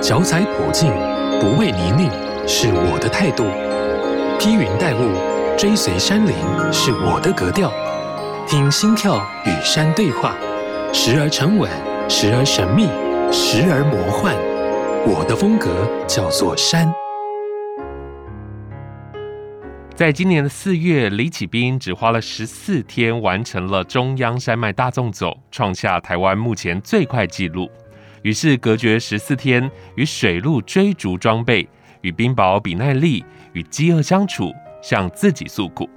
脚踩普径，不畏泥泞，是我的态度；披云戴雾，追随山林，是我的格调。听心跳与山对话，时而沉稳，时而神秘，时而魔幻。我的风格叫做山。在今年的四月，李启斌只花了十四天完成了中央山脉大纵走，创下台湾目前最快纪录。于是隔绝十四天，与水路追逐装备，与冰雹比耐力，与饥饿相处，向自己诉苦。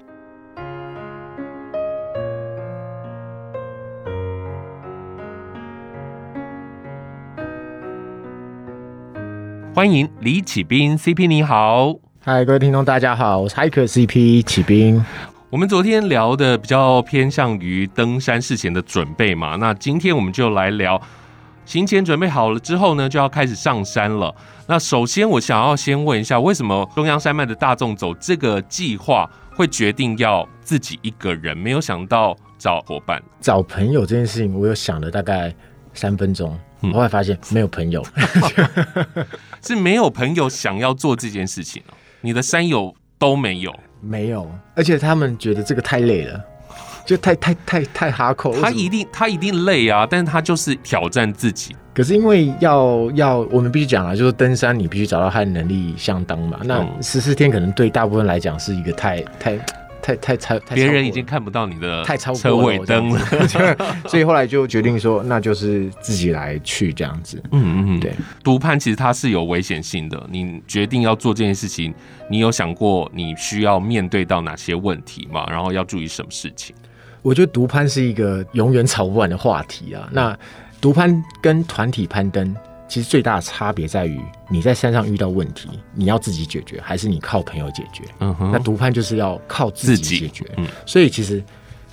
欢迎李启斌，CP 你好。嗨，各位听众，大家好，我是 Hiker CP 启斌。我们昨天聊的比较偏向于登山事前的准备嘛，那今天我们就来聊行前准备好了之后呢，就要开始上山了。那首先，我想要先问一下，为什么中央山脉的大众走这个计划会决定要自己一个人，没有想到找伙伴、找朋友这件事情？我有想了大概三分钟，我后来发现没有朋友，是没有朋友想要做这件事情。你的山友都没有，没有，而且他们觉得这个太累了，就太太太太哈扣。他一定他一定累啊，但是他就是挑战自己。可是因为要要，我们必须讲啊，就是登山你必须找到他的能力相当嘛。那十四天可能对大部分来讲是一个太太。太太超，别人已经看不到你的太超车尾灯了，所以后来就决定说，那就是自己来去这样子。嗯嗯嗯，对。独攀其实它是有危险性的，你决定要做这件事情，你有想过你需要面对到哪些问题吗？然后要注意什么事情？我觉得独攀是一个永远吵不完的话题啊。那独攀跟团体攀登。其实最大的差别在于你在山上遇到问题，你要自己解决，还是你靠朋友解决？嗯哼。那独攀就是要靠自己解决。嗯。所以其实，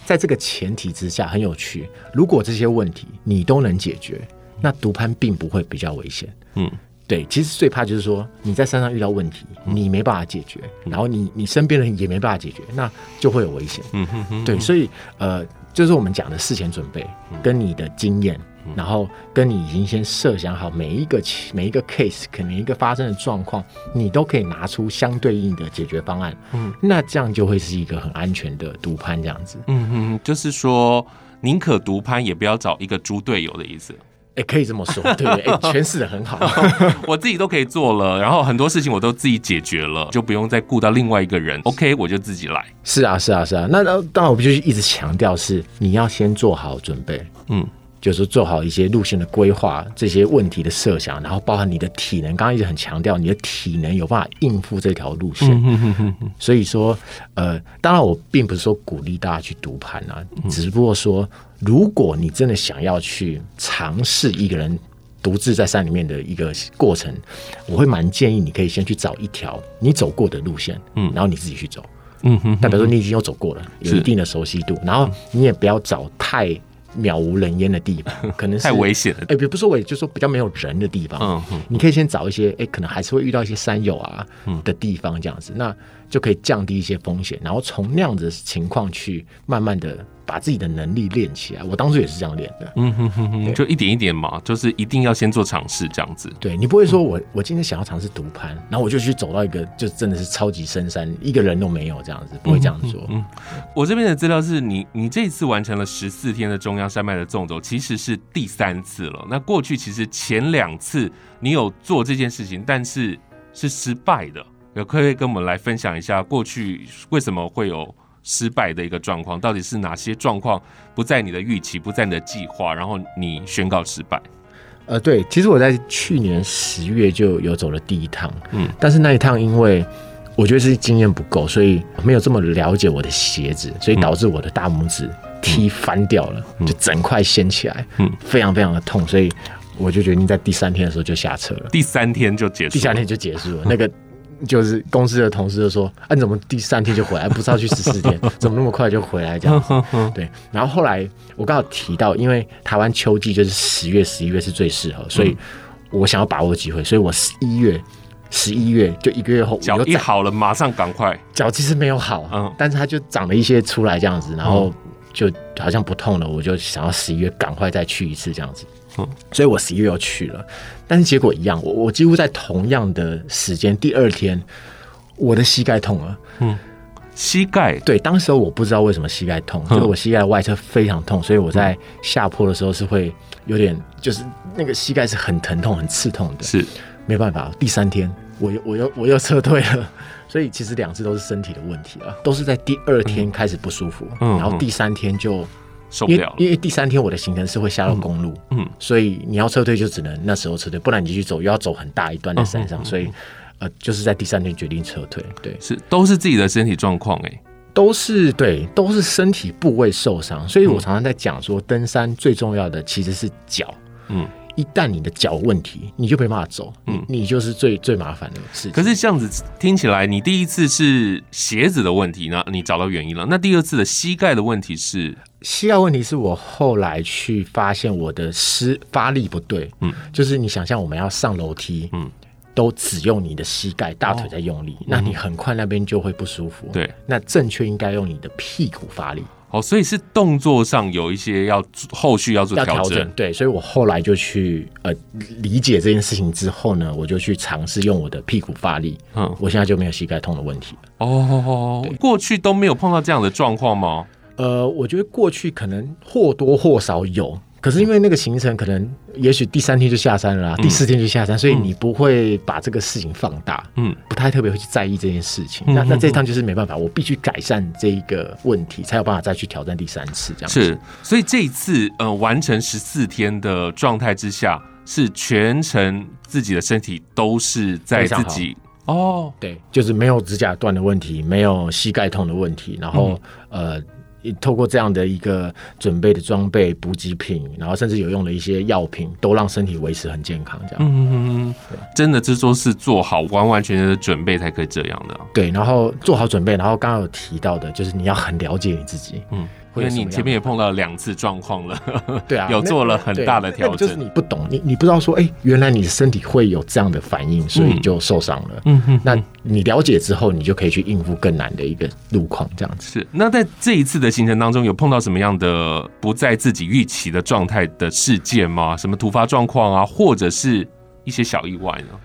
在这个前提之下，很有趣。如果这些问题你都能解决，那独攀并不会比较危险。嗯。对，其实最怕就是说你在山上遇到问题，你没办法解决，然后你你身边的人也没办法解决，那就会有危险。嗯哼哼。对，所以呃，就是我们讲的事前准备跟你的经验。然后跟你已经先设想好每一个每一个 case，可能一个发生的状况，你都可以拿出相对应的解决方案。嗯，那这样就会是一个很安全的独攀这样子。嗯哼，就是说宁可独攀，也不要找一个猪队友的意思。哎，可以这么说，对不对？哎，诠释的很好。我自己都可以做了，然后很多事情我都自己解决了，就不用再顾到另外一个人。OK，我就自己来。是啊，是啊，是啊。那当然，我必须一直强调是你要先做好准备。嗯。就是做好一些路线的规划，这些问题的设想，然后包含你的体能。刚刚一直很强调，你的体能有办法应付这条路线。所以说，呃，当然我并不是说鼓励大家去读盘啊，只不过说，如果你真的想要去尝试一个人独自在山里面的一个过程，我会蛮建议你可以先去找一条你走过的路线，嗯，然后你自己去走，嗯哼，代表说你已经有走过了，有一定的熟悉度，然后你也不要找太。渺无人烟的地方，可能是太危险了。哎，比不说，我就是说比较没有人的地方。嗯嗯，你可以先找一些，哎，可能还是会遇到一些山友啊的地方，这样子，那就可以降低一些风险，然后从那样子的情况去慢慢的。把自己的能力练起来，我当初也是这样练的。嗯哼哼哼，就一点一点嘛，就是一定要先做尝试这样子。对，你不会说我我今天想要尝试独攀，然后我就去走到一个就真的是超级深山，一个人都没有这样子，不会这样说。嗯，我这边的资料是你你这一次完成了十四天的中央山脉的纵走，其实是第三次了。那过去其实前两次你有做这件事情，但是是失败的，有可以跟我们来分享一下过去为什么会有？失败的一个状况，到底是哪些状况不在你的预期，不在你的计划，然后你宣告失败？呃，对，其实我在去年十月就有走了第一趟，嗯，但是那一趟因为我觉得是经验不够，所以没有这么了解我的鞋子，所以导致我的大拇指踢翻掉了，嗯、就整块掀起来，嗯，非常非常的痛，所以我就决定在第三天的时候就下车了。第三天就结束，第三天就结束了那个。就是公司的同事就说：“啊，你怎么第三天就回来？不是要去十四天，怎么那么快就回来？这样子。”对。然后后来我刚好提到，因为台湾秋季就是十月、十一月是最适合，所以我想要把握机会，所以我十一月、十一月就一个月后脚一好了，马上赶快。脚其实没有好，嗯，但是它就长了一些出来这样子，然后就好像不痛了，我就想要十一月赶快再去一次这样子。嗯，所以我十一月又去了，但是结果一样，我我几乎在同样的时间，第二天我的膝盖痛了。嗯，膝盖？对，当时候我不知道为什么膝盖痛，就是我膝盖外侧非常痛，所以我在下坡的时候是会有点，就是那个膝盖是很疼痛、很刺痛的。是。没办法，第三天我又我又我又撤退了。所以其实两次都是身体的问题啊，都是在第二天开始不舒服，嗯，然后第三天就受不了了，因为第三天我的行程是会下到公路，嗯，嗯，所以你要撤退就只能那时候撤退，不然你继续走又要走很大一段的山上，嗯、所以呃就是在第三天决定撤退，对，是都是自己的身体状况哎，都是对，都是身体部位受伤，所以我常常在讲说，登山最重要的其实是脚，嗯。一旦你的脚问题，你就没办法走，嗯，你就是最最麻烦的事情。可是这样子听起来，你第一次是鞋子的问题，那你找到原因了。那第二次的膝盖的问题是？膝盖问题是我后来去发现我的施发力不对，嗯，就是你想象我们要上楼梯，嗯，都只用你的膝盖、大腿在用力，哦，那你很快那边就会不舒服。对，那正确应该用你的屁股发力。哦，所以是动作上有一些要后续要做调整，整，对，所以我后来就去呃理解这件事情之后呢，我就去尝试用我的屁股发力，嗯，我现在就没有膝盖痛的问题了。哦，过去都没有碰到这样的状况吗？呃，我觉得过去可能或多或少有。可是因为那个行程可能，也许第三天就下山了啦，嗯、第四天就下山，所以你不会把这个事情放大，嗯，不太特别会去在意这件事情。嗯、那那这一趟就是没办法，我必须改善这一个问题，才有办法再去挑战第三次这样子。是，所以这一次呃完成十四天的状态之下，是全程自己的身体都是在自己哦，对，就是没有指甲断的问题，没有膝盖痛的问题，然后、嗯、呃。透过这样的一个准备的装备、补给品，然后甚至有用的一些药品，都让身体维持很健康。这样，嗯嗯嗯，真的，这都是做好完完全全的准备才可以这样的。对，然后做好准备，然后刚刚有提到的，就是你要很了解你自己，嗯。因为你前面也碰到两次状况了，对啊，有做了很大的调整。就是你不懂，你你不知道说，哎、欸，原来你的身体会有这样的反应，所以就受伤了。嗯哼，那你了解之后，你就可以去应付更难的一个路况，这样子。是。那在这一次的行程当中，有碰到什么样的不在自己预期的状态的事件吗？什么突发状况啊，或者是一些小意外呢？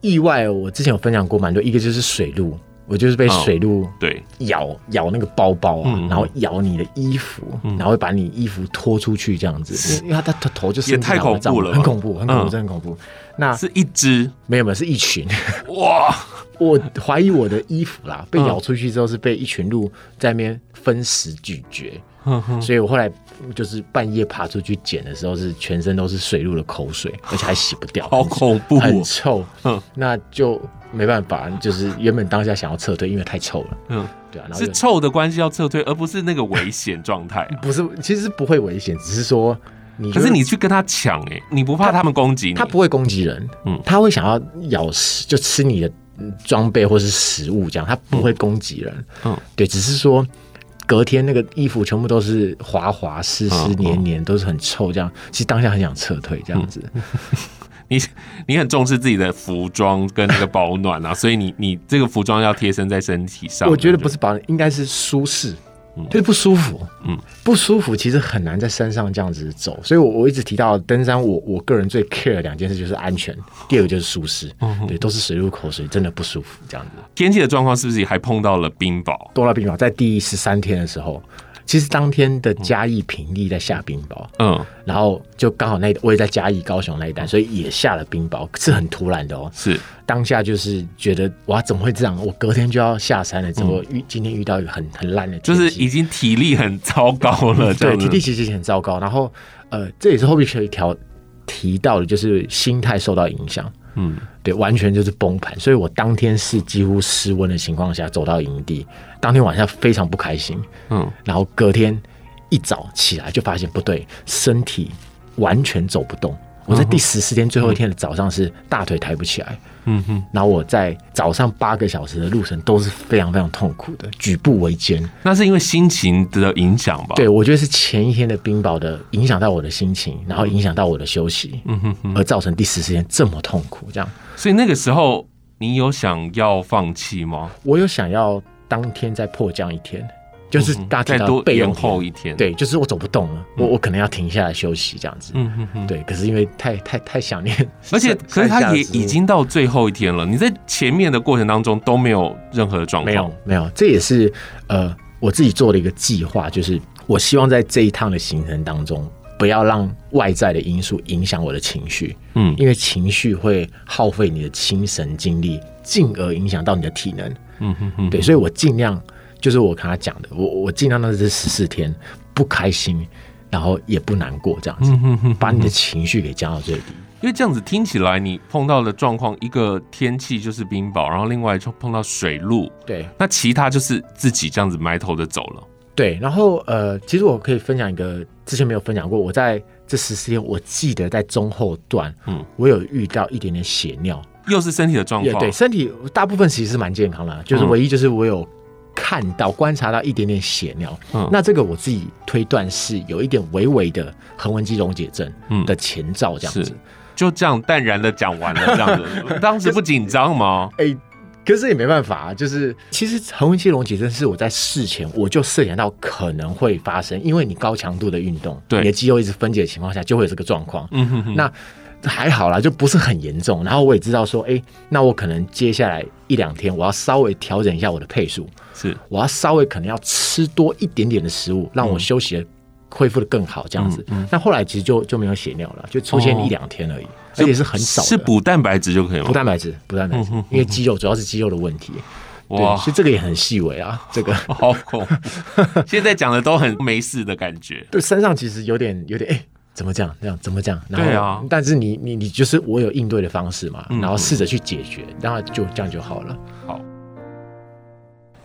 意外，我之前有分享过蛮多，一个就是水路。我就是被水鹿对。咬咬那个包包啊，然后咬你的衣服，然后会把你衣服拖出去这样子，因为它它头就是也太恐怖了，很恐怖，很恐怖，真的很恐怖。那是一只？没有没有是一群。哇！我怀疑我的衣服啦，被咬出去之后是被一群鹿在那边分食咀嚼，所以我后来就是半夜爬出去捡的时候，是全身都是水鹿的口水，而且还洗不掉，好恐怖，很臭。那就。没办法，就是原本当下想要撤退，因为太臭了。嗯，对啊，是臭的关系要撤退，而不是那个危险状态。不是，其实是不会危险，只是说你。可是你去跟他抢，哎，你不怕他们攻击你？他不会攻击人，嗯，他会想要咬食，就吃你的装备或是食物，这样他不会攻击人。嗯，对，只是说隔天那个衣服全部都是滑滑、湿湿黏黏，都是很臭，这样。其实当下很想撤退，这样子。你你很重视自己的服装跟那个保暖啊，所以你你这个服装要贴身在身体上。我觉得不是保暖，应该是舒适，嗯，就是不舒服，嗯，不舒服其实很难在山上这样子走。所以我我一直提到登山我，我我个人最 care 的两件事就是安全，第二个就是舒适，嗯，对，都是水入口水，真的不舒服这样子。天气的状况是不是也还碰到了冰雹？多了冰雹，在第十三天的时候。其实当天的嘉义平地在下冰雹，嗯，然后就刚好那我也在嘉义高雄那一带，所以也下了冰雹，是很突然的哦。是当下就是觉得哇，怎么会这样？我隔天就要下山了，怎么遇今天遇到一个很很烂的天气，就是已经体力很糟糕了。对，体力其实很糟糕。然后呃，这也是后面可以调提到的，就是心态受到影响。嗯，对，完全就是崩盘，所以我当天是几乎失温的情况下走到营地，当天晚上非常不开心，嗯，然后隔天一早起来就发现不对，身体完全走不动。我在第十四天最后一天的早上是大腿抬不起来，嗯哼，然后我在早上八个小时的路程都是非常非常痛苦的，举步维艰。那是因为心情的影响吧？对，我觉得是前一天的冰雹的影响到我的心情，然后影响到我的休息，嗯哼，而造成第十四天这么痛苦。这样，所以那个时候你有想要放弃吗？我有想要当天再迫降一天。就是大家提到备用后一天，对，就是我走不动了，我我可能要停下来休息这样子。嗯嗯嗯，对。可是因为太太太想念，而且可是他也已经到最后一天了，你在前面的过程当中都没有任何的状况，没有没有，这也是呃我自己做的一个计划，就是我希望在这一趟的行程当中，不要让外在的因素影响我的情绪，嗯，因为情绪会耗费你的精神精力，进而影响到你的体能，嗯哼哼，对，所以我尽量。就是我跟他讲的，我我尽量让这十四天不开心，然后也不难过，这样子，把你的情绪给降到最低。因为这样子听起来，你碰到的状况，一个天气就是冰雹，然后另外就碰到水路，对，那其他就是自己这样子埋头的走了。对，然后呃，其实我可以分享一个之前没有分享过，我在这十四天，我记得在中后段，嗯，我有遇到一点点血尿，又是身体的状况，对，身体大部分其实是蛮健康的，就是唯一就是我有。看到、观察到一点点血尿，嗯，那这个我自己推断是有一点微微的横纹肌溶解症的前兆，这样子，就这样淡然的讲完了，这样子，当时不紧张吗？哎、欸，可是也没办法啊，就是其实横纹肌溶解症是我在事前我就设想到可能会发生，因为你高强度的运动，对，你的肌肉一直分解的情况下，就会有这个状况，嗯哼哼，那。还好啦，就不是很严重。然后我也知道说，哎、欸，那我可能接下来一两天，我要稍微调整一下我的配速，是，我要稍微可能要吃多一点点的食物，让我休息的恢复的更好，这样子。那、嗯、后来其实就就没有血尿了，就出现一两天而已，哦、而且是很少。是补蛋白质就可以吗？补蛋白质，补蛋白质，因为肌肉主要是肌肉的问题。哇，其实这个也很细微啊，这个好恐。现在讲的都很没事的感觉。对，身上其实有点有点哎。欸怎么讲？这样怎么讲？然后对啊，但是你你你就是我有应对的方式嘛，嗯、然后试着去解决，然后就这样就好了。好，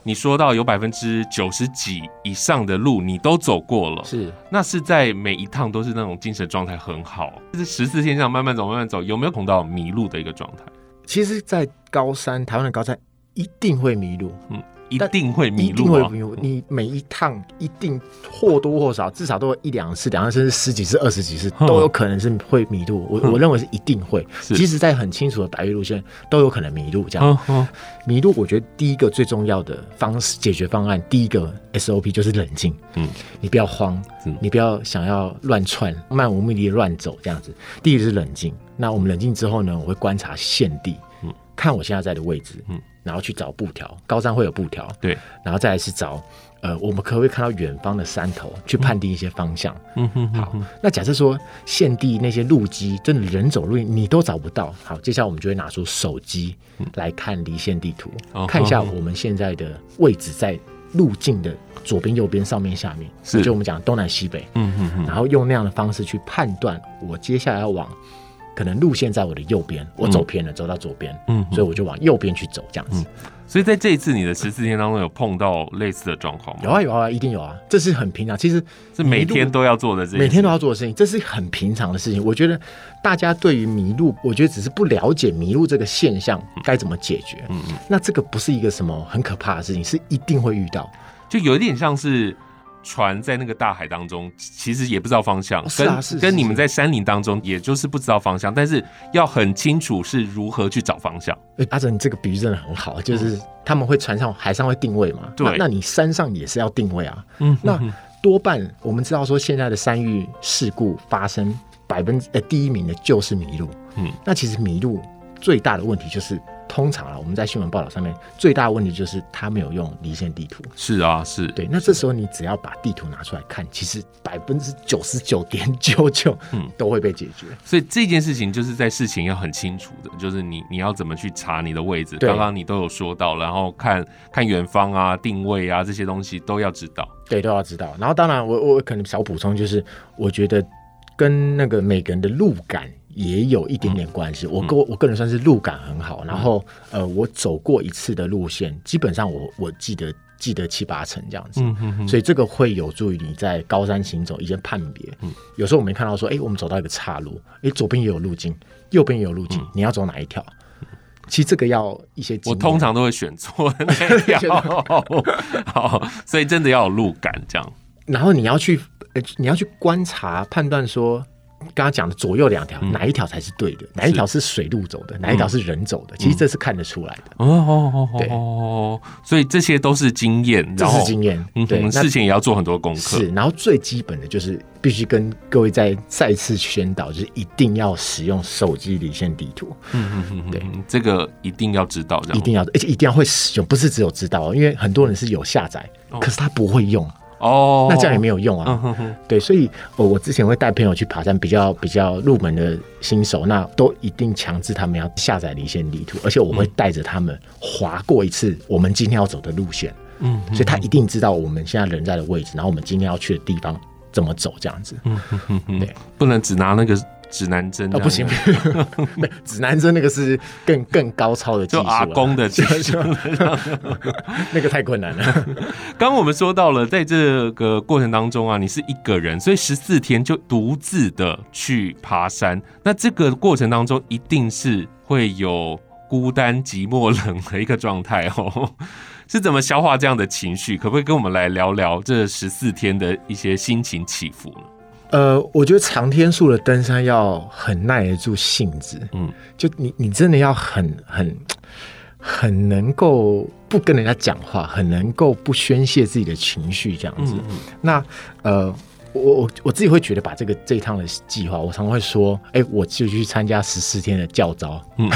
你说到有百分之九十几以上的路你都走过了，是那是在每一趟都是那种精神状态很好，就是十四天上慢慢走慢慢走，有没有碰到迷路的一个状态？其实，在高山，台湾的高山一定会迷路。嗯。一定会迷路，一定会迷路。你每一趟一定或多或少，至少都有一两次、两次，甚至十几次、二十几次，都有可能是会迷路。我我认为是一定会，即使在很清楚的白玉路线，都有可能迷路。这样，迷路，我觉得第一个最重要的方式解决方案，第一个 SOP 就是冷静。嗯，你不要慌，你不要想要乱窜、漫无目的的乱走，这样子。第一个是冷静。那我们冷静之后呢，我会观察现地，嗯，看我现在在的位置，嗯。然后去找布条，高山会有布条，对，然后再来是找，呃，我们可不可以看到远方的山头，去判定一些方向？嗯哼，好，那假设说现地那些路基，真的人走路你都找不到，好，接下来我们就会拿出手机来看离线地图，嗯、看一下我们现在的位置在路径的左边、右边、上面、下面，是，就我们讲东南西北，嗯哼哼，然后用那样的方式去判断我接下来要往。可能路线在我的右边，我走偏了，嗯、走到左边，嗯，所以我就往右边去走，这样子、嗯。所以在这一次你的十四天当中，有碰到类似的状况吗？有啊，有啊，一定有啊，这是很平常，其实是每天都要做的事情，每天都要做的事情，这是很平常的事情。我觉得大家对于迷路，我觉得只是不了解迷路这个现象该怎么解决。嗯嗯，那这个不是一个什么很可怕的事情，是一定会遇到，就有一点像是。船在那个大海当中，其实也不知道方向，跟、啊、跟你们在山林当中，也就是不知道方向，但是要很清楚是如何去找方向。哎，阿哲，你这个比喻真的很好，就是他们会船上、海上会定位嘛？对，那你山上也是要定位啊。嗯，那多半我们知道说，现在的山域事故发生百分之呃第一名的就是迷路。嗯，那其实迷路最大的问题就是。通常啊，我们在新闻报道上面最大的问题就是他没有用离线地图。是啊，是对。那这时候你只要把地图拿出来看，其实百分之九十九点九九，嗯，都会被解决。所以这件事情就是在事情要很清楚的，就是你你要怎么去查你的位置。刚刚你都有说到，然后看看远方啊、定位啊这些东西都要知道。对，都要知道。然后当然我，我我可能小补充就是，我觉得跟那个每个人的路感。也有一点点关系，嗯、我个我个人算是路感很好，嗯、然后呃，我走过一次的路线，基本上我我记得记得七八成这样子，所以这个会有助于你在高山行走一些判别。嗯，有时候我们看到说，哎，我们走到一个岔路，哎，左边也有路径，右边也有路径，嗯、你要走哪一条？其实这个要一些，我通常都会选错那条。好，所以真的要有路感这样。然后你要去，呃，你要去观察判断说。刚刚讲的左右两条，嗯、哪一条才是对的？哪一条是水路走的？哪一条是人走的？嗯、其实这是看得出来的。哦哦哦对哦，所以这些都是经验，这是经验。嗯，对，事情也要做很多功课。是，然后最基本的就是必须跟各位再再次宣导，就是一定要使用手机离线地图。嗯嗯嗯，对，这个一定要知道，一定要，而且一定要会使用，不是只有知道，因为很多人是有下载，哦、可是他不会用。哦，那这样也没有用啊。嗯、哼哼对，所以我我之前会带朋友去爬山，比较比较入门的新手，那都一定强制他们要下载离线地图，而且我会带着他们划过一次我们今天要走的路线。嗯，所以他一定知道我们现在人在的位置，然后我们今天要去的地方怎么走，这样子。嗯哼哼哼，对，不能只拿那个。指南针哦，不行，指南针那个是更更高超的技术，就阿公的技术，那个太困难了。刚刚我们说到了，在这个过程当中啊，你是一个人，所以十四天就独自的去爬山。那这个过程当中，一定是会有孤单、寂寞、冷的一个状态哦。是怎么消化这样的情绪？可不可以跟我们来聊聊这十四天的一些心情起伏呢？呃，我觉得长天数的登山要很耐得住性子，嗯，就你你真的要很很很能够不跟人家讲话，很能够不宣泄自己的情绪这样子。嗯嗯，那呃，我我我自己会觉得把这个这一趟的计划，我常会说，哎、欸，我就去参加十四天的教招，嗯，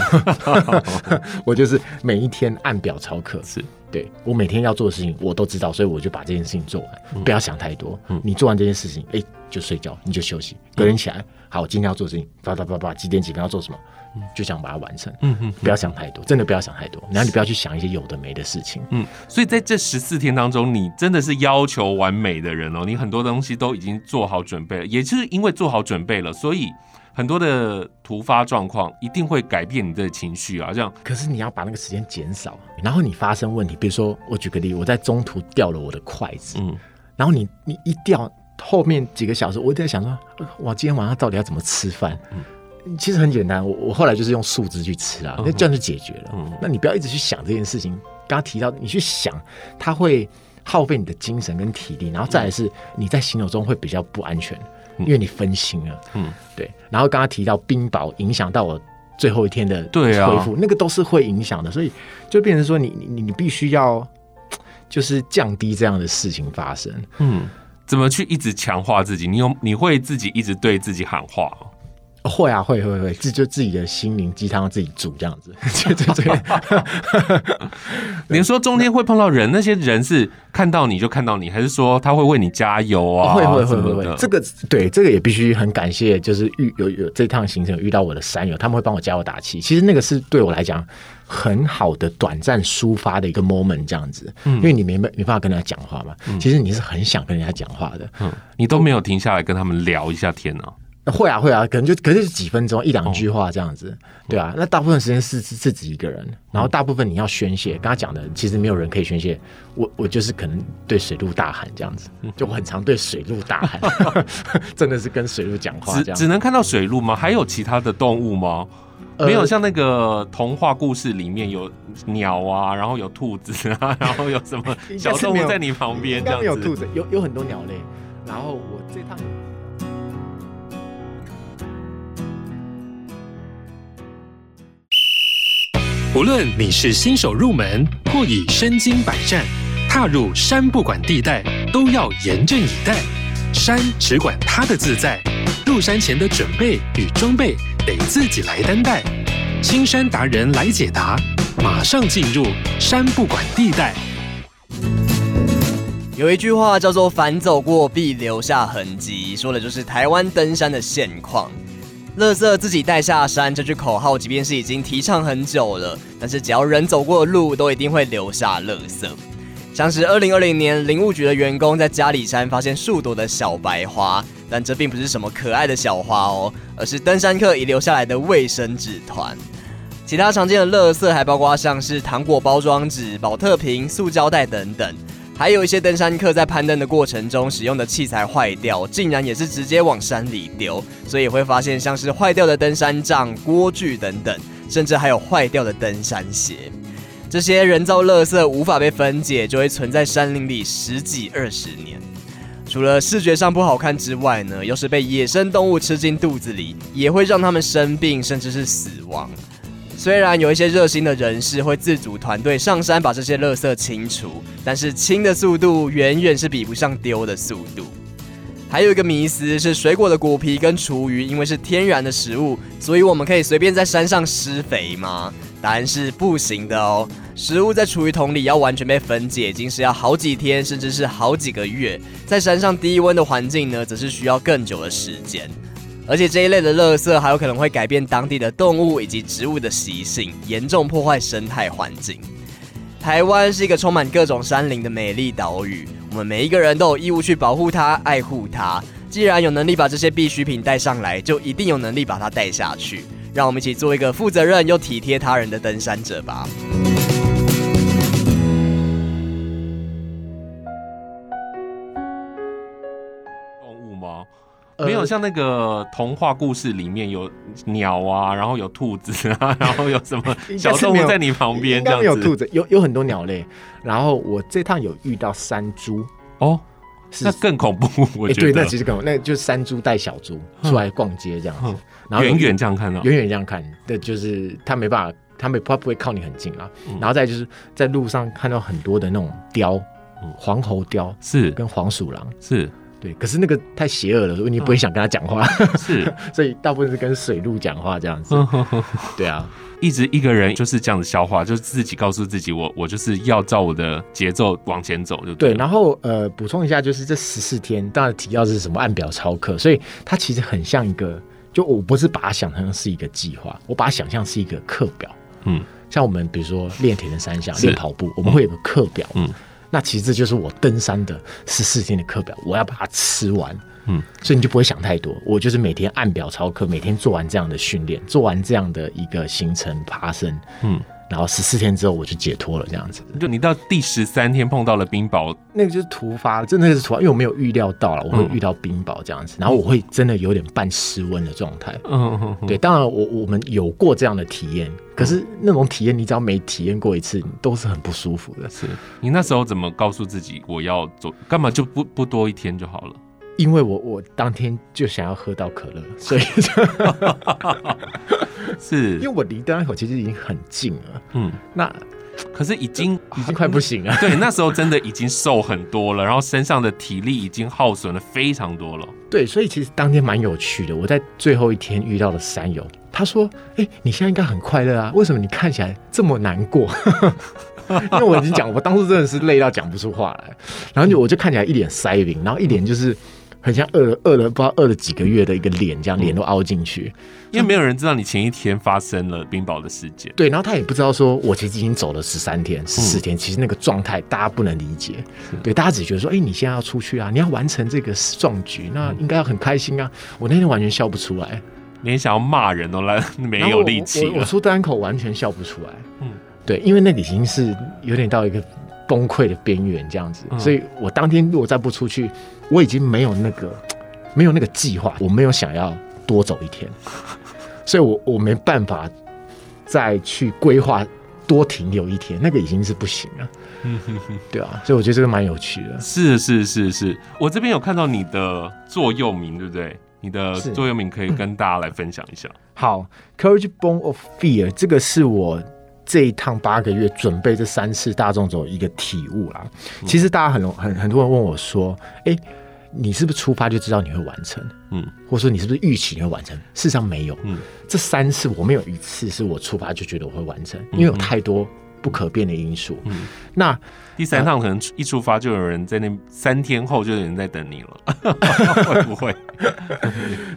我就是每一天按表操课，是。对，我每天要做的事情我都知道，所以我就把这件事情做完，嗯、不要想太多。嗯、你做完这件事情，哎，就睡觉，你就休息。隔天起来，好，我今天要做的事情，叭叭叭叭，几点几分要做什么，嗯、就想把它完成。嗯嗯，不要想太多，真的不要想太多。然后你不要去想一些有的没的事情。嗯，所以在这十四天当中，你真的是要求完美的人哦，你很多东西都已经做好准备了，也就是因为做好准备了，所以。很多的突发状况一定会改变你的情绪啊，这样。可是你要把那个时间减少，然后你发生问题，比如说我举个例，我在中途掉了我的筷子，嗯，然后你你一掉，后面几个小时，我一直在想说，我今天晚上到底要怎么吃饭？嗯，其实很简单，我我后来就是用树枝去吃啊，那这样就解决了。嗯，那你不要一直去想这件事情。刚刚提到，你去想，它会耗费你的精神跟体力，然后再来是你在行走中会比较不安全。因为你分心了，嗯，对。然后刚刚提到冰雹影响到我最后一天的恢复，那个都是会影响的，所以就变成说你你你必须要就是降低这样的事情发生。嗯，怎么去一直强化自己？你有你会自己一直对自己喊话？会啊，会会会，自就自己的心灵鸡汤自己煮这样子，对 对对。你说中间会碰到人，那些人是看到你就看到你，还是说他会为你加油啊？会会会会会。这个对，这个也必须很感谢，就是遇有有这趟行程遇到我的山友，他们会帮我加油打气。其实那个是对我来讲很好的短暂抒发的一个 moment，这样子。嗯，因为你没没没办法跟人家讲话嘛，其实你是很想跟人家讲话的。嗯，你都没有停下来跟他们聊一下天呢？会啊会啊，可能就可能是几分钟一两句话这样子，哦、对啊。那大部分时间是是自己一个人，然后大部分你要宣泄，刚刚讲的其实没有人可以宣泄。我我就是可能对水路大喊这样子，就我很常对水路大喊，真的是跟水路讲话这样。只只能看到水路吗？还有其他的动物吗？呃、没有，像那个童话故事里面有鸟啊，然后有兔子啊，然后有什么小动物在你旁边这样子。有兔子，有有很多鸟类。然后我这趟。无论你是新手入门，或已身经百战，踏入山不管地带，都要严阵以待。山只管它的自在，入山前的准备与装备得自己来担待。青山达人来解答，马上进入山不管地带。有一句话叫做“凡走过，必留下痕迹”，说的就是台湾登山的现况。垃圾自己带下山这句口号，即便是已经提倡很久了，但是只要人走过的路，都一定会留下垃圾。像是二零二零年林务局的员工在嘉里山发现数朵的小白花，但这并不是什么可爱的小花哦，而是登山客遗留下来的卫生纸团。其他常见的垃圾还包括像是糖果包装纸、宝特瓶、塑胶袋等等。还有一些登山客在攀登的过程中使用的器材坏掉，竟然也是直接往山里丢，所以会发现像是坏掉的登山杖、锅具等等，甚至还有坏掉的登山鞋。这些人造垃圾无法被分解，就会存在山林里十几二十年。除了视觉上不好看之外呢，要是被野生动物吃进肚子里，也会让他们生病，甚至是死亡。虽然有一些热心的人士会自组团队上山把这些垃圾清除，但是清的速度远远是比不上丢的速度。还有一个迷思是，水果的果皮跟厨余因为是天然的食物，所以我们可以随便在山上施肥吗？答案是不行的哦。食物在厨余桶里要完全被分解，已经是要好几天，甚至是好几个月。在山上低温的环境呢，则是需要更久的时间。而且这一类的垃圾还有可能会改变当地的动物以及植物的习性，严重破坏生态环境。台湾是一个充满各种山林的美丽岛屿，我们每一个人都有义务去保护它、爱护它。既然有能力把这些必需品带上来，就一定有能力把它带下去。让我们一起做一个负责任又体贴他人的登山者吧。没有像那个童话故事里面有鸟啊，然后有兔子啊，然后有什么 小动物在你旁边这样子。有兔子，有有很多鸟类。然后我这趟有遇到山猪哦，那更恐怖。我觉得、那其实更恐怖，那就是山猪带小猪出来逛街这样子。嗯、然后远远这样看到，远远这样看，对，就是它没办法，他没他不会靠你很近啊。嗯、然后再就是在路上看到很多的那种雕，黄喉雕是跟黄鼠狼是。对，可是那个太邪恶了，所以你不会想跟他讲话。嗯、是，所以大部分是跟水路讲话这样子。对啊，一直一个人就是这样子消化，就是自己告诉自己，我我就是要照我的节奏往前走就对。对，然后呃，补充一下，就是这十四天，当然提到是什么按表操课，所以它其实很像一个，就我不是把它想象是一个计划，我把它想象是一个课表。嗯，像我们比如说练铁人三项、练跑步，我们会有个课表。嗯。那其实这就是我登山的十四天的课表，我要把它吃完，嗯，所以你就不会想太多。我就是每天按表操课，每天做完这样的训练，做完这样的一个行程爬升，嗯。然后十四天之后我就解脱了，这样子。就你到第十三天碰到了冰雹，那个就是突发，真的是突发，因为我没有预料到了我会遇到冰雹这样子，嗯、然后我会真的有点半失温的状态。嗯嗯嗯。对，当然我我们有过这样的体验，可是那种体验你只要没体验过一次，都是很不舒服的。是你那时候怎么告诉自己我要走？干嘛就不不多一天就好了？因为我我当天就想要喝到可乐，所以 是因为我离登山口其实已经很近了。嗯，那可是已经已经快不行了。对，那时候真的已经瘦很多了，然后身上的体力已经耗损了非常多了。对，所以其实当天蛮有趣的。我在最后一天遇到了山友，他说：“哎、欸，你现在应该很快乐啊，为什么你看起来这么难过？” 因为我已经讲，我当时真的是累到讲不出话来，然后就我就看起来一脸塞饼，然后一脸就是。很像饿了饿了不知道饿了几个月的一个脸，这样脸都凹进去，因为没有人知道你前一天发生了冰雹的事件。对，然后他也不知道说我其实已经走了十三天、十四天，其实那个状态大家不能理解。对，大家只觉得说，哎，你现在要出去啊，你要完成这个壮举，那应该要很开心啊。我那天完全笑不出来，连想要骂人都来没有力气。我出单口完全笑不出来。嗯，对，因为那个已经是有点到一个。崩溃的边缘这样子，所以我当天如果再不出去，我已经没有那个没有那个计划，我没有想要多走一天，所以我我没办法再去规划多停留一天，那个已经是不行了。嗯哼哼，对啊，所以我觉得这个蛮有趣的。是是是是，我这边有看到你的座右铭，对不对？你的座右铭可以跟大家来分享一下。好，Courage Born of Fear，这个是我。这一趟八个月准备这三次大众走一个体悟啦。其实大家很很很多人问我说：“哎，你是不是出发就知道你会完成？嗯，或者说你是不是预期你会完成？”事实上没有。嗯，这三次我没有一次是我出发就觉得我会完成，因为有太多不可变的因素。嗯，那第三趟可能一出发就有人在那三天后就有人在等你了，会 不会？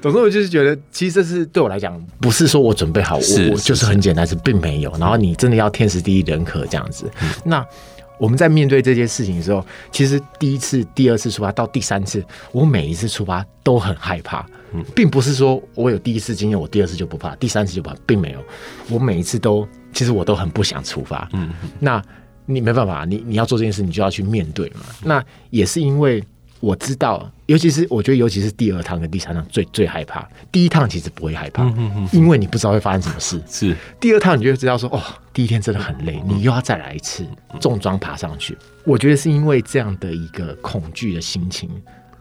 总之，我就是觉得，其实这是对我来讲，不是说我准备好，我我就是很简单，是并没有。然后你真的要天时地利人和这样子。那我们在面对这件事情的时候，其实第一次、第二次出发到第三次，我每一次出发都很害怕，并不是说我有第一次经验，我第二次就不怕，第三次就不怕，并没有。我每一次都，其实我都很不想出发。嗯，那你没办法，你你要做这件事，你就要去面对嘛。那也是因为。我知道，尤其是我觉得，尤其是第二趟跟第三趟最最害怕。第一趟其实不会害怕，因为你不知道会发生什么事。是第二趟，你就会知道说，哦，第一天真的很累，你又要再来一次重装爬上去。我觉得是因为这样的一个恐惧的心情，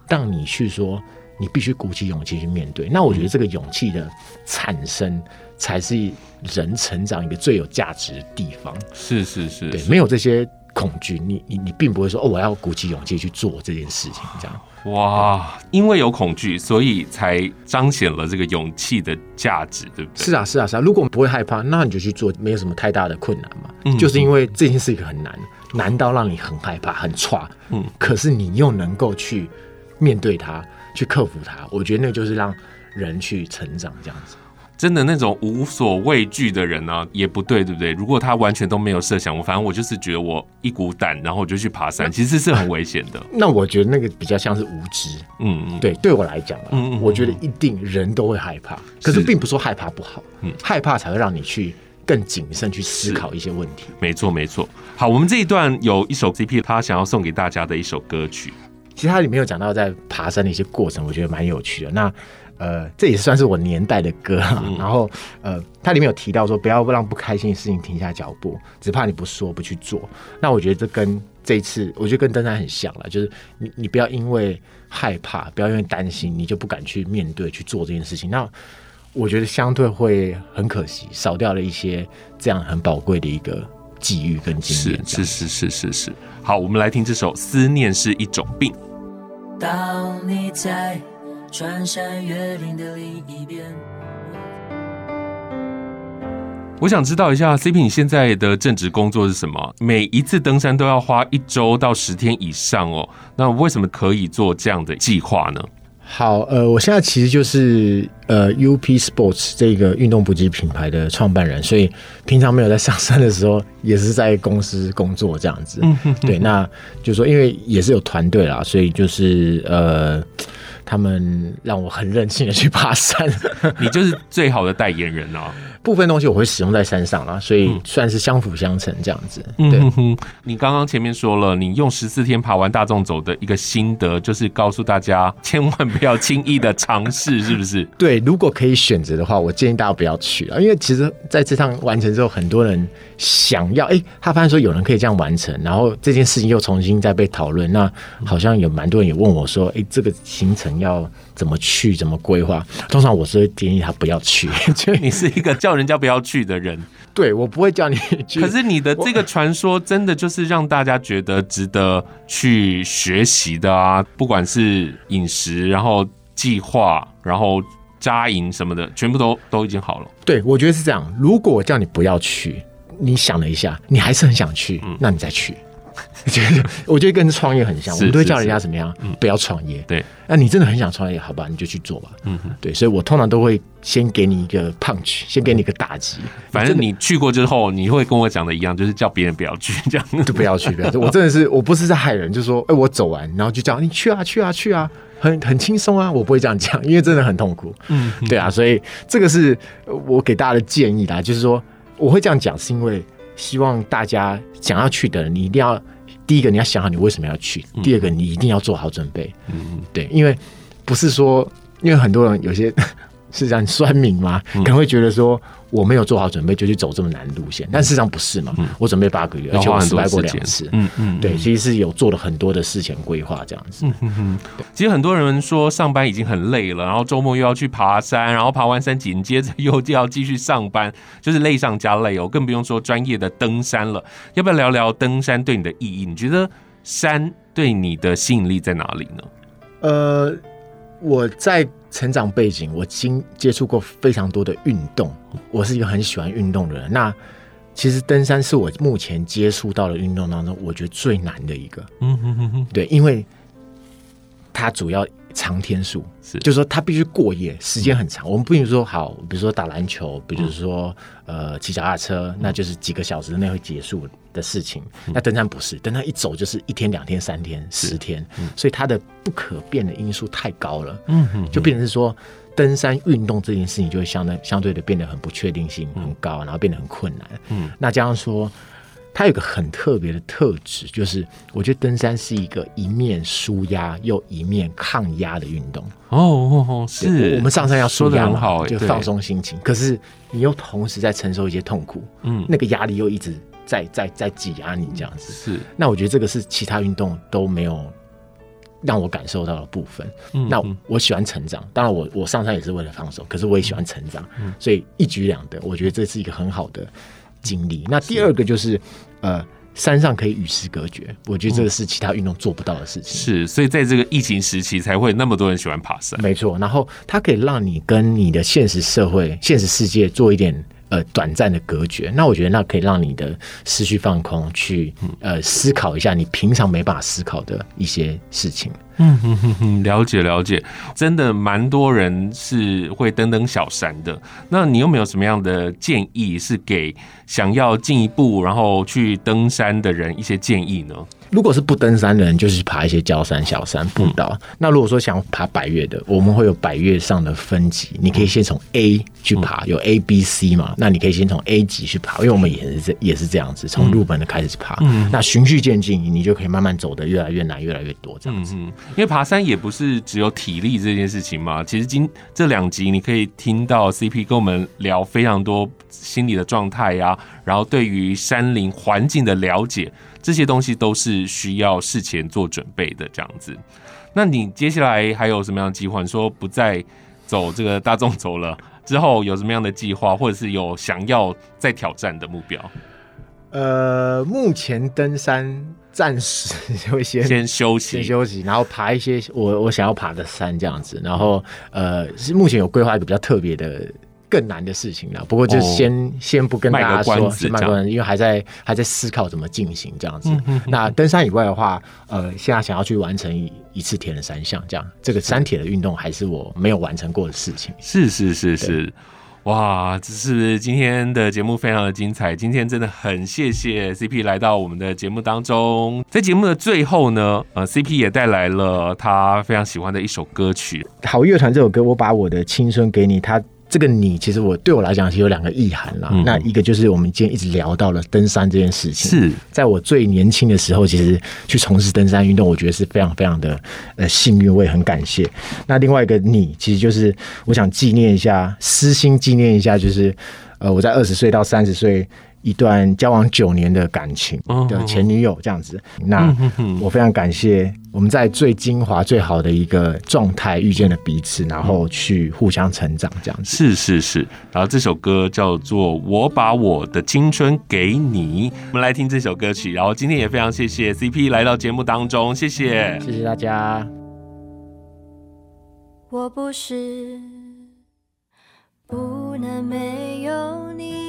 让你去说，你必须鼓起勇气去面对。那我觉得这个勇气的产生，才是人成长一个最有价值的地方。是是是，对，没有这些恐惧，你你你并不会说哦，我要鼓起勇气去做这件事情，这样。哇，因为有恐惧，所以才彰显了这个勇气的价值，对不对？是啊，是啊，是啊。如果不会害怕，那你就去做，没有什么太大的困难嘛。嗯，就是因为这件事情很难，难到让你很害怕、很差。嗯，可是你又能够去面对它，去克服它，我觉得那就是让人去成长这样子。真的那种无所畏惧的人呢、啊，也不对，对不对？如果他完全都没有设想，我反正我就是觉得我一股胆，然后我就去爬山，其实是很危险的。那我觉得那个比较像是无知。嗯嗯，对，对我来讲啊，嗯嗯，我觉得一定人都会害怕，可是并不是说害怕不好，嗯，害怕才会让你去更谨慎去思考一些问题。没错没错。好，我们这一段有一首 CP，他想要送给大家的一首歌曲，其实它里面有讲到在爬山的一些过程，我觉得蛮有趣的。那呃，这也算是我年代的歌，嗯、然后呃，它里面有提到说，不要让不开心的事情停下脚步，只怕你不说不去做。那我觉得这跟这一次，我觉得跟登山很像了，就是你你不要因为害怕，不要因为担心，你就不敢去面对去做这件事情。那我觉得相对会很可惜，少掉了一些这样很宝贵的一个际遇跟经验。是是是是是是。好，我们来听这首《思念是一种病》。当你在。穿山越岭的另一边，我想知道一下，CP，你现在的正职工作是什么？每一次登山都要花一周到十天以上哦。那为什么可以做这样的计划呢？好，呃，我现在其实就是呃 UP Sports 这个运动补给品牌的创办人，所以平常没有在上山的时候，也是在公司工作这样子。对，那就是说，因为也是有团队啦，所以就是呃。他们让我很任性的去爬山，你就是最好的代言人哦。部分东西我会使用在山上啦，所以算是相辅相成这样子。嗯、对，你刚刚前面说了，你用十四天爬完大众走的一个心得，就是告诉大家千万不要轻易的尝试，是不是？对，如果可以选择的话，我建议大家不要去了，因为其实在这趟完成之后，很多人想要，哎、欸，他发现说有人可以这样完成，然后这件事情又重新再被讨论，那好像有蛮多人也问我说，哎、欸，这个行程要怎么去，怎么规划？通常我是会建议他不要去，就你是一个叫人家不要去的人。对，我不会叫你去。可是你的这个传说真的就是让大家觉得值得去学习的啊！不管是饮食，然后计划，然后扎营什么的，全部都都已经好了。对，我觉得是这样。如果我叫你不要去，你想了一下，你还是很想去，嗯、那你再去。觉 得我觉得跟创业很像，我们都会叫人家怎么样，不要创业。对，那你真的很想创业，好吧，你就去做吧。嗯哼，对，所以我通常都会先给你一个 punch，先给你一个打击。反正你去过之后，你会跟我讲的一样，就是叫别人不要去，这样 就不要去，不要去。我真的是，我不是在害人，就是说，哎，我走完，然后就叫你去啊，去啊，去啊，很很轻松啊。我不会这样讲，因为真的很痛苦。嗯，对啊，所以这个是我给大家的建议啦，就是说我会这样讲，是因为希望大家想要去的人，你一定要。第一个，你要想好你为什么要去；第二个，你一定要做好准备。嗯，对，因为不是说，因为很多人有些是这样酸民嘛，可能会觉得说我没有做好准备就去走这么难的路线，但事实上不是嘛。我准备八个月，而且我失败过两次。嗯嗯，对，其实是有做了很多的事前规划这样子。嗯嗯，其实很多人说上班已经很累了，然后周末又要去爬山，然后爬完山紧接着又要继续上班，就是累上加累哦，更不用说专业的登山了。要不要聊聊登山对你的意义？你觉得山对你的吸引力在哪里呢？呃，我在。成长背景，我经接触过非常多的运动，我是一个很喜欢运动的人。那其实登山是我目前接触到的运动当中，我觉得最难的一个。嗯哼哼哼，对，因为它主要长天数，是就是说它必须过夜，时间很长。嗯、我们不比如说好，比如说打篮球，比如说、嗯、呃骑脚踏车，那就是几个小时内会结束的事情。嗯、那登山不是，登山一走就是一天、两天、三天、十天，嗯、所以它的不可变的因素太高了。嗯哼，就变成是说登山运动这件事情就会相对相对的变得很不确定性很高，然后变得很困难。嗯，那加上说。它有个很特别的特质，就是我觉得登山是一个一面舒压又一面抗压的运动。哦哦哦，是我们上山要舒压就放松心情。可是你又同时在承受一些痛苦，嗯，那个压力又一直在在在挤压你这样子。是，那我觉得这个是其他运动都没有让我感受到的部分。嗯那我喜欢成长，当然我我上山也是为了放手，可是我也喜欢成长，嗯所以一举两得，我觉得这是一个很好的经历。那第二个就是呃。山上可以与世隔绝，我觉得这个是其他运动做不到的事情。是，所以在这个疫情时期，才会那么多人喜欢爬山。没错，然后它可以让你跟你的现实社会、现实世界做一点呃短暂的隔绝。那我觉得那可以让你的思绪放空，去呃思考一下你平常没办法思考的一些事情。嗯哼哼哼，了解了解，真的蛮多人是会登登小山的。那你有没有什么样的建议，是给想要进一步然后去登山的人一些建议呢？如果是不登山的人，就是爬一些郊山、小山步道。嗯、那如果说想爬百越的，我们会有百越上的分级，你可以先从 A 去爬，有 A、B、C 嘛？那你可以先从 A 级去爬，因为我们也是这也是这样子，从入门的开始爬。嗯，那循序渐进，你就可以慢慢走的越来越难，越来越多这样子。嗯，因为爬山也不是只有体力这件事情嘛。其实今这两集你可以听到 CP 跟我们聊非常多心理的状态呀，然后对于山林环境的了解。这些东西都是需要事前做准备的，这样子。那你接下来还有什么样的计划？你说不再走这个大众走了之后，有什么样的计划，或者是有想要再挑战的目标？呃，目前登山暂时会先先休息，先休息，然后爬一些我我想要爬的山，这样子。然后呃，是目前有规划一个比较特别的。更难的事情了，不过就先、哦、先不跟大家说，是卖关子，因为还在还在思考怎么进行这样子。嗯、哼哼那登山以外的话，呃，现在想要去完成一一次铁人三项，这样这个山铁的运动还是我没有完成过的事情。是是是是，哇，这是今天的节目非常的精彩。今天真的很谢谢 CP 来到我们的节目当中，在节目的最后呢，呃，CP 也带来了他非常喜欢的一首歌曲《好乐团》这首歌，我把我的青春给你，他。这个你其实我对我来讲其实有两个意涵啦。嗯、那一个就是我们今天一直聊到了登山这件事情。是在我最年轻的时候，其实去从事登山运动，我觉得是非常非常的呃幸运，我也很感谢。那另外一个你，其实就是我想纪念一下，私心纪念一下，就是呃我在二十岁到三十岁。一段交往九年的感情的前女友这样子，那我非常感谢我们在最精华、最好的一个状态遇见了彼此，然后去互相成长这样子。是是是，然后这首歌叫做《我把我的青春给你》，我们来听这首歌曲。然后今天也非常谢谢 CP 来到节目当中，谢谢，谢谢大家。我不是不能没有你。